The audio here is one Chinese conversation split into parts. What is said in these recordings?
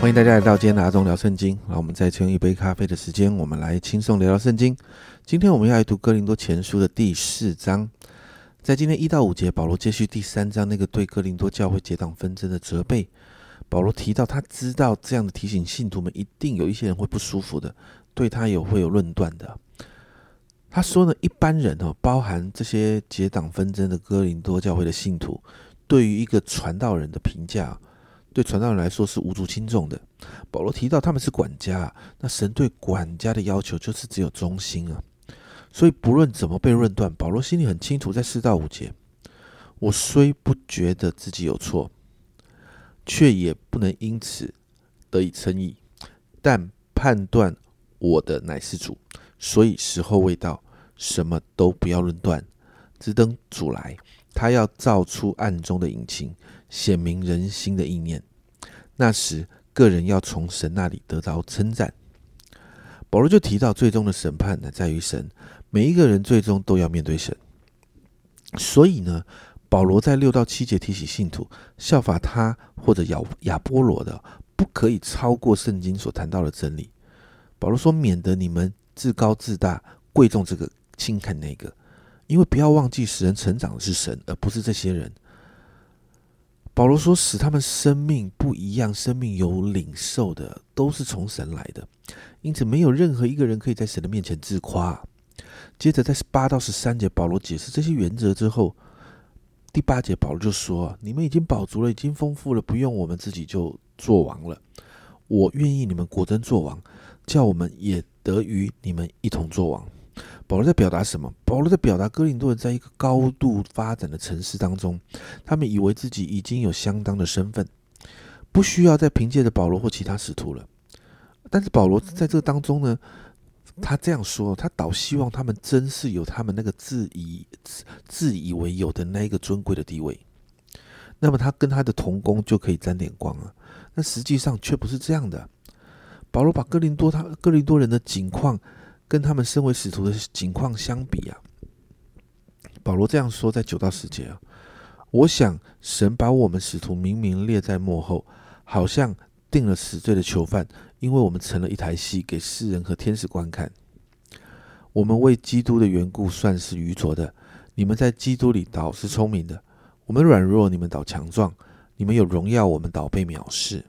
欢迎大家来到今天的阿忠聊圣经。让我们再次用一杯咖啡的时间，我们来轻松聊聊圣经。今天我们要来读哥林多前书的第四章。在今天一到五节，保罗接续第三章那个对哥林多教会结党纷争的责备。保罗提到，他知道这样的提醒信徒们，一定有一些人会不舒服的，对他有会有论断的。他说呢，一般人哦，包含这些结党纷争的哥林多教会的信徒，对于一个传道人的评价，对传道人来说是无足轻重的。保罗提到他们是管家，那神对管家的要求就是只有忠心啊。所以不论怎么被论断，保罗心里很清楚，在四到五节，我虽不觉得自己有错，却也不能因此得以称义，但判断我的乃是主。所以时候未到，什么都不要论断，只等主来。他要造出暗中的隐情，显明人心的意念。那时，个人要从神那里得到称赞。保罗就提到，最终的审判呢，在于神。每一个人最终都要面对神。所以呢，保罗在六到七节提醒信徒，效法他或者亚亚波罗的，不可以超过圣经所谈到的真理。保罗说，免得你们。自高自大，贵重这个，轻看那个，因为不要忘记，使人成长的是神，而不是这些人。保罗说，使他们生命不一样，生命有领受的，都是从神来的。因此，没有任何一个人可以在神的面前自夸。接着，在八到十三节，保罗解释这些原则之后，第八节保罗就说：“你们已经饱足了，已经丰富了，不用我们自己就做王了。我愿意你们果真做王，叫我们也。”得与你们一同作王。保罗在表达什么？保罗在表达哥林多人在一个高度发展的城市当中，他们以为自己已经有相当的身份，不需要再凭借着保罗或其他使徒了。但是保罗在这当中呢，他这样说，他倒希望他们真是有他们那个自以自以为有的那一个尊贵的地位，那么他跟他的同工就可以沾点光了。那实际上却不是这样的。保罗把哥林多他哥林多人的景况跟他们身为使徒的情况相比啊，保罗这样说，在九到十节啊，我想神把我们使徒明明列在幕后，好像定了死罪的囚犯，因为我们成了一台戏给世人和天使观看。我们为基督的缘故算是愚拙的，你们在基督里倒是聪明的。我们软弱，你们倒强壮；你们有荣耀，我们倒被藐视。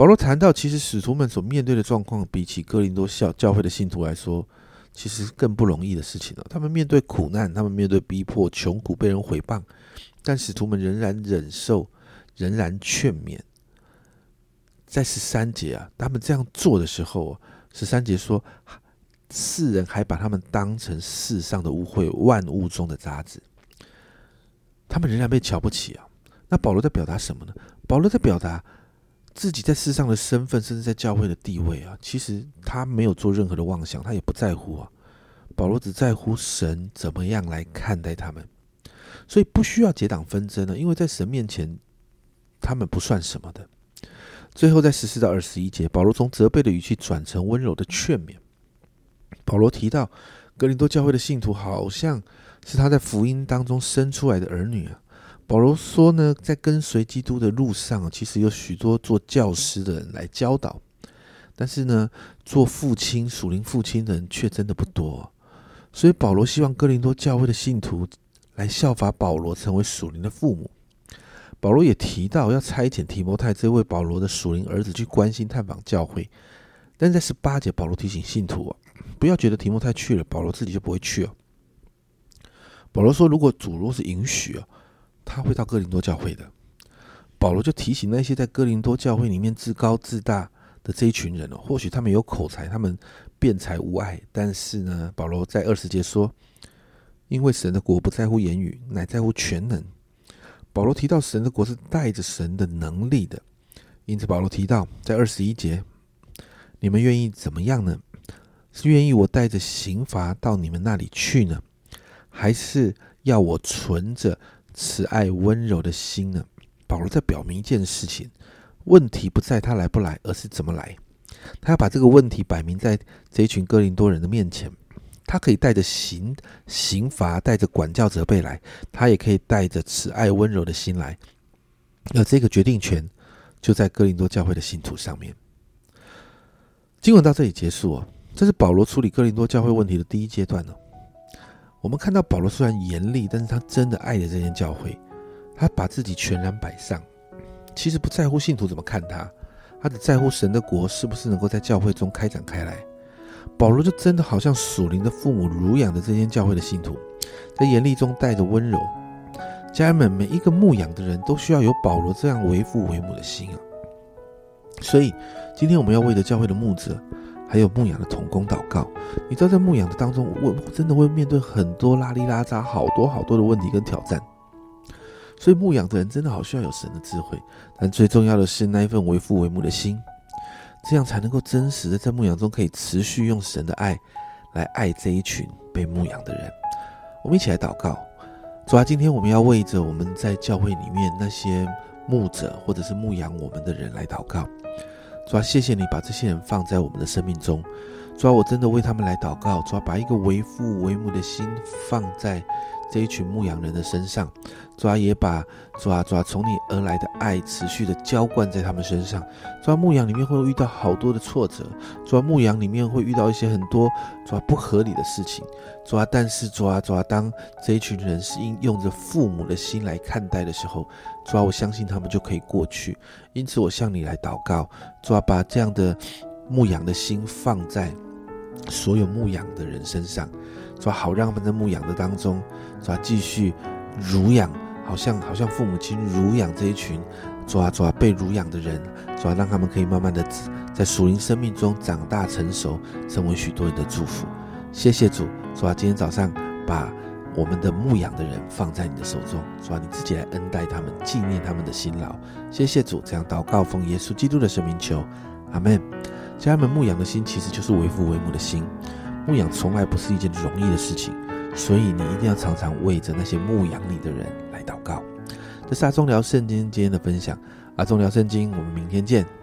保罗谈到，其实使徒们所面对的状况，比起哥林多教教会的信徒来说，其实更不容易的事情了。他们面对苦难，他们面对逼迫、穷苦、被人毁谤，但使徒们仍然忍受，仍然劝勉。在十三节啊，他们这样做的时候，十三节说，世人还把他们当成世上的污秽、万物中的渣子，他们仍然被瞧不起啊。那保罗在表达什么呢？保罗在表达。自己在世上的身份，甚至在教会的地位啊，其实他没有做任何的妄想，他也不在乎啊。保罗只在乎神怎么样来看待他们，所以不需要结党纷争了，因为在神面前，他们不算什么的。最后在十四到二十一节，保罗从责备的语气转成温柔的劝勉。保罗提到，格林多教会的信徒好像是他在福音当中生出来的儿女啊。保罗说呢，在跟随基督的路上，其实有许多做教师的人来教导，但是呢，做父亲、属灵父亲的人却真的不多。所以保罗希望哥林多教会的信徒来效法保罗，成为属灵的父母。保罗也提到要差遣提摩太这位保罗的属灵儿子去关心探访教会。但在十八节，保罗提醒信徒啊，不要觉得提摩太去了，保罗自己就不会去哦。保罗说，如果主若是允许啊。他会到哥林多教会的，保罗就提醒那些在哥林多教会里面自高自大的这一群人哦，或许他们有口才，他们辩才无碍，但是呢，保罗在二十节说，因为神的国不在乎言语，乃在乎全能。保罗提到神的国是带着神的能力的，因此保罗提到在二十一节，你们愿意怎么样呢？是愿意我带着刑罚到你们那里去呢，还是要我存着？慈爱温柔的心呢？保罗在表明一件事情：问题不在他来不来，而是怎么来。他要把这个问题摆明在这一群哥林多人的面前。他可以带着刑刑罚，带着管教责备来；他也可以带着慈爱温柔的心来。而这个决定权就在哥林多教会的信徒上面。经文到这里结束哦，这是保罗处理哥林多教会问题的第一阶段呢。我们看到保罗虽然严厉，但是他真的爱着这间教会，他把自己全然摆上，其实不在乎信徒怎么看他，他只在乎神的国是不是能够在教会中开展开来。保罗就真的好像属灵的父母乳养的这间教会的信徒，在严厉中带着温柔。家人们，每一个牧养的人都需要有保罗这样为父为母的心啊。所以，今天我们要为着教会的牧者。还有牧羊的童工祷告，你知道在牧羊的当中，我真的会面对很多拉里拉扎、好多好多的问题跟挑战。所以牧羊的人真的好需要有神的智慧，但最重要的是那一份为父为母的心，这样才能够真实的在牧羊中可以持续用神的爱来爱这一群被牧养的人。我们一起来祷告，主啊，今天我们要为着我们在教会里面那些牧者或者是牧养我们的人来祷告。说，谢谢你把这些人放在我们的生命中。主啊，我真的为他们来祷告。主啊，把一个为父为母的心放在这一群牧羊人的身上。主啊，也把主啊主啊从你而来的爱持续的浇灌在他们身上。主啊，牧羊里面会遇到好多的挫折。主啊，牧羊里面会遇到一些很多主啊不合理的事情。主啊，但是主啊主啊，当这一群人是应用着父母的心来看待的时候。主啊，我相信他们就可以过去，因此我向你来祷告，主啊，把这样的牧羊的心放在所有牧养的人身上，主啊，好让他们在牧养的当中，主啊，继续乳养，好像好像父母亲乳养这一群，主啊主啊被乳养的人，主啊，让他们可以慢慢的在属灵生命中长大成熟，成为许多人的祝福。谢谢主，主啊，今天早上把。我们的牧养的人放在你的手中，主啊，你自己来恩待他们，纪念他们的辛劳。谢谢主，这样祷告奉耶稣基督的圣名求，阿门。家人们，牧羊的心其实就是为父为母的心。牧羊从来不是一件容易的事情，所以你一定要常常为着那些牧养你的人来祷告。这是阿忠聊圣经今天的分享，阿忠聊圣经，我们明天见。